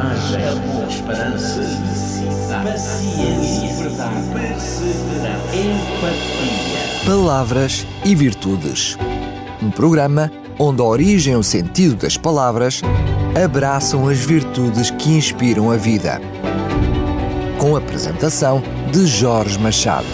coragem, amor, esperança, felicidade, paciência, verdade, perseverança, empatia. Palavras e Virtudes. Um programa onde a origem e o sentido das palavras abraçam as virtudes que inspiram a vida. Com a apresentação de Jorge Machado.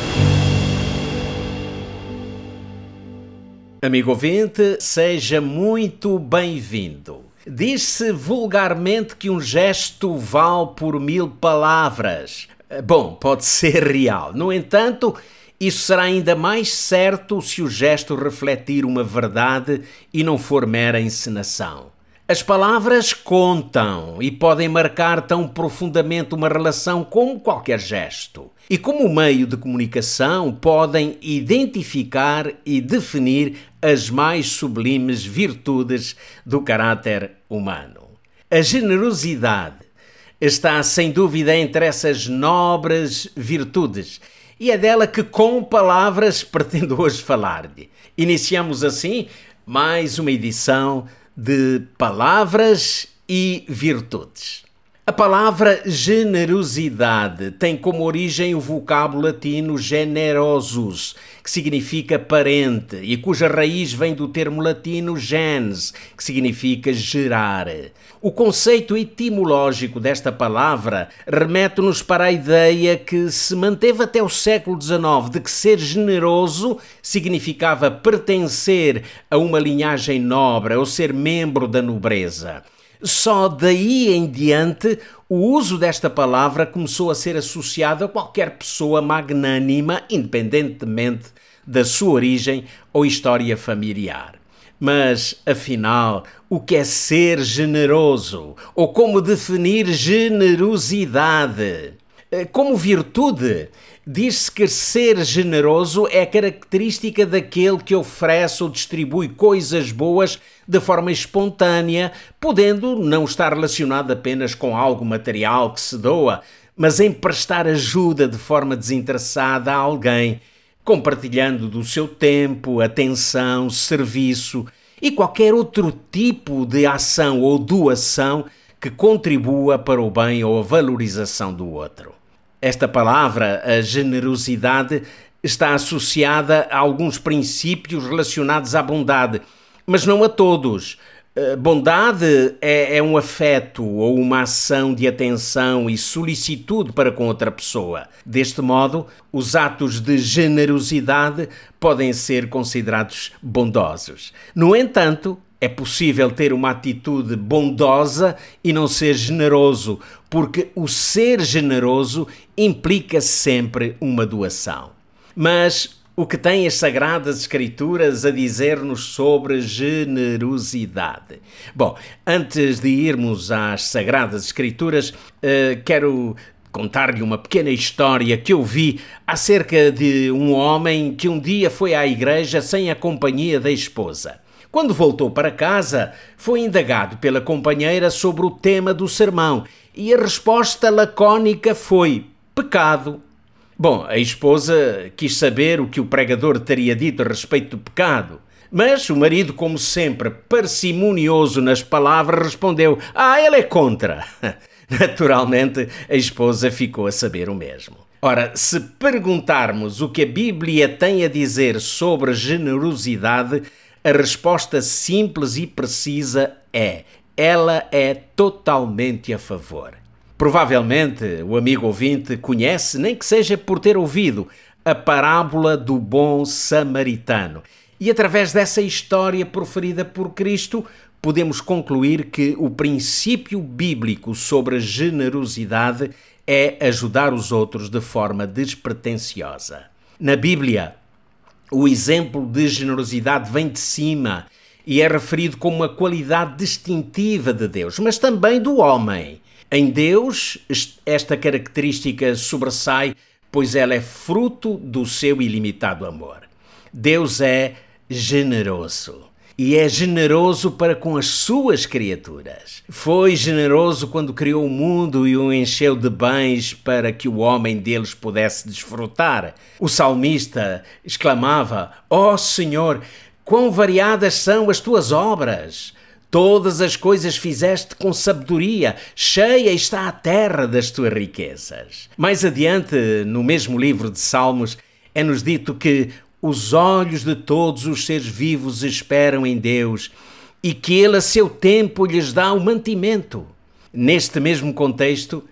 Amigo ouvinte, seja muito bem-vindo. Diz-se vulgarmente que um gesto vale por mil palavras. Bom, pode ser real. No entanto, isso será ainda mais certo se o gesto refletir uma verdade e não for mera encenação. As palavras contam e podem marcar tão profundamente uma relação como qualquer gesto. E como meio de comunicação, podem identificar e definir as mais sublimes virtudes do caráter humano. A generosidade está sem dúvida entre essas nobres virtudes e é dela que, com palavras, pretendo hoje falar-lhe. Iniciamos assim mais uma edição de Palavras e Virtudes. A palavra generosidade tem como origem o vocábulo latino generosus, que significa parente e cuja raiz vem do termo latino gens, que significa gerar. O conceito etimológico desta palavra remete-nos para a ideia que se manteve até o século XIX de que ser generoso significava pertencer a uma linhagem nobre ou ser membro da nobreza. Só daí em diante o uso desta palavra começou a ser associado a qualquer pessoa magnânima, independentemente da sua origem ou história familiar. Mas, afinal, o que é ser generoso? Ou como definir generosidade? Eh, como virtude, diz-se que ser generoso é característica daquele que oferece ou distribui coisas boas de forma espontânea, podendo não estar relacionado apenas com algo material que se doa, mas em prestar ajuda de forma desinteressada a alguém, compartilhando do seu tempo, atenção, serviço e qualquer outro tipo de ação ou doação que contribua para o bem ou a valorização do outro. Esta palavra, a generosidade, está associada a alguns princípios relacionados à bondade, mas não a todos. Eh, bondade é, é, um afeto ou uma ação de atenção e solicitude para com outra pessoa. Deste modo, os atos de generosidade podem ser considerados bondosos. No entanto, é possível ter uma atitude bondosa e não ser generoso, porque o ser generoso implica sempre uma doação. Mas o que têm as Sagradas Escrituras a dizer-nos sobre generosidade? Bom, antes de irmos às Sagradas Escrituras, uh, quero contar-lhe uma pequena história que eu vi acerca de um homem que um dia foi à igreja sem a companhia da esposa. Quando voltou para casa, foi indagado pela companheira sobre o tema do sermão e a resposta lacônica foi: pecado. Bom, a esposa quis saber o que o pregador teria dito a respeito do pecado. Mas o marido, como sempre, parcimonioso nas palavras, respondeu: Ah, ele é contra. Naturalmente, a esposa ficou a saber o mesmo. Ora, se perguntarmos o que a Bíblia tem a dizer sobre generosidade, a resposta simples e precisa é: ela é totalmente a favor. Provavelmente o amigo ouvinte conhece, nem que seja por ter ouvido, a parábola do bom samaritano. E através dessa história proferida por Cristo, podemos concluir que o princípio bíblico sobre a generosidade é ajudar os outros de forma despretensiosa. Na Bíblia, o exemplo de generosidade vem de cima e é referido como uma qualidade distintiva de Deus, mas também do homem. Em Deus, esta característica sobressai, pois ela é fruto do seu ilimitado amor. Deus é generoso e é generoso para com as suas criaturas. Foi generoso quando criou o mundo e o encheu de bens para que o homem deles pudesse desfrutar. O salmista exclamava: Ó oh Senhor, quão variadas são as tuas obras! Todas as coisas fizeste com sabedoria, cheia está a terra das tuas riquezas. Mais adiante, no mesmo livro de Salmos, é-nos dito que os olhos de todos os seres vivos esperam em Deus e que Ele, a seu tempo, lhes dá o mantimento. Neste mesmo contexto,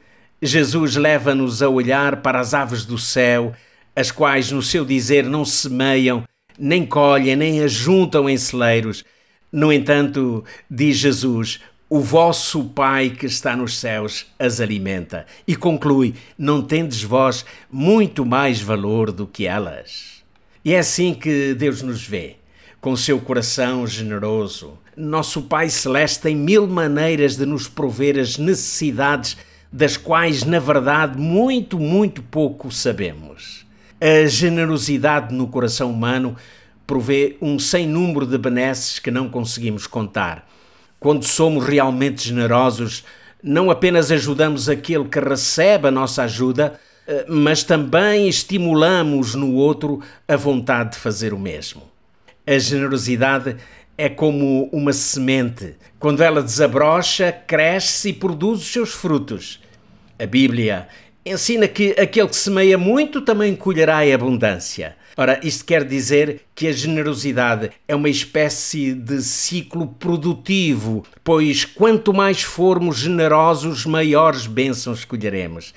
Jesus leva-nos a olhar para as aves do céu, as quais, no seu dizer, não semeiam, nem colhem, nem ajuntam em celeiros. No entanto, diz Jesus, o vosso Pai que está nos céus as alimenta. E conclui: Não tendes vós muito mais valor do que elas? E é assim que Deus nos vê, com seu coração generoso. Nosso Pai Celeste tem mil maneiras de nos prover as necessidades das quais, na verdade, muito, muito pouco sabemos. A generosidade no coração humano provê um sem número de benesses que não conseguimos contar. Quando somos realmente generosos, não apenas ajudamos aquele que recebe a nossa ajuda, mas também estimulamos no outro a vontade de fazer o mesmo. A generosidade é como uma semente. Quando ela desabrocha, cresce e produz os seus frutos. A Bíblia ensina que aquele que semeia muito também colherá em abundância. Ora, isto quer dizer que a generosidade é uma espécie de ciclo produtivo, pois quanto mais formos generosos, maiores bênçãos colheremos.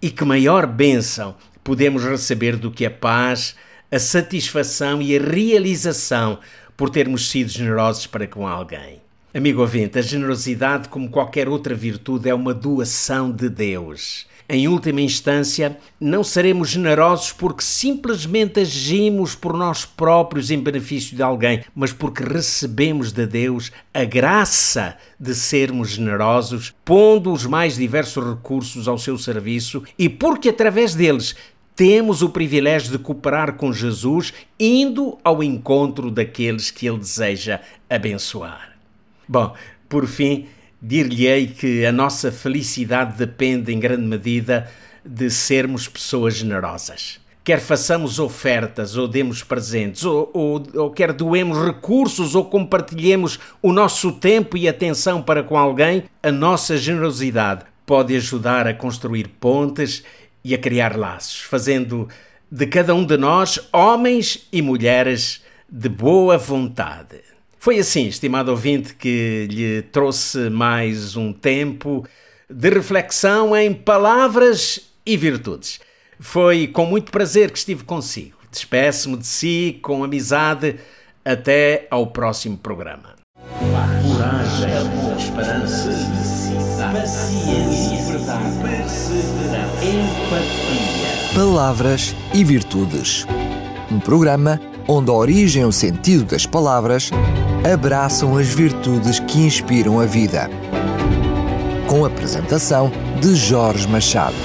E que maior bênção podemos receber do que a paz, a satisfação e a realização por termos sido generosos para com alguém. Amigo ouvinte, a generosidade, como qualquer outra virtude, é uma doação de Deus. Em última instância, não seremos generosos porque simplesmente agimos por nós próprios em benefício de alguém, mas porque recebemos de Deus a graça de sermos generosos, pondo os mais diversos recursos ao seu serviço e porque através deles temos o privilégio de cooperar com Jesus, indo ao encontro daqueles que ele deseja abençoar. Bom, por fim, dir-lhe-ei que a nossa felicidade depende em grande medida de sermos pessoas generosas. Quer façamos ofertas ou demos presentes, ou, ou, ou quer doemos recursos ou compartilhemos o nosso tempo e atenção para com alguém, a nossa generosidade pode ajudar a construir pontes e a criar laços, fazendo de cada um de nós homens e mulheres de boa vontade. Foi assim, estimado ouvinte, que lhe trouxe mais um tempo de reflexão em palavras e virtudes. Foi com muito prazer que estive consigo. Despeço-me de si com amizade. Até ao próximo programa. Coragem, amor, esperança, paciência, verdade, perseverança, empatia. Palavras e virtudes. Um programa onde a origem e o sentido das palavras abraçam as virtudes que inspiram a vida. Com a apresentação de Jorge Machado.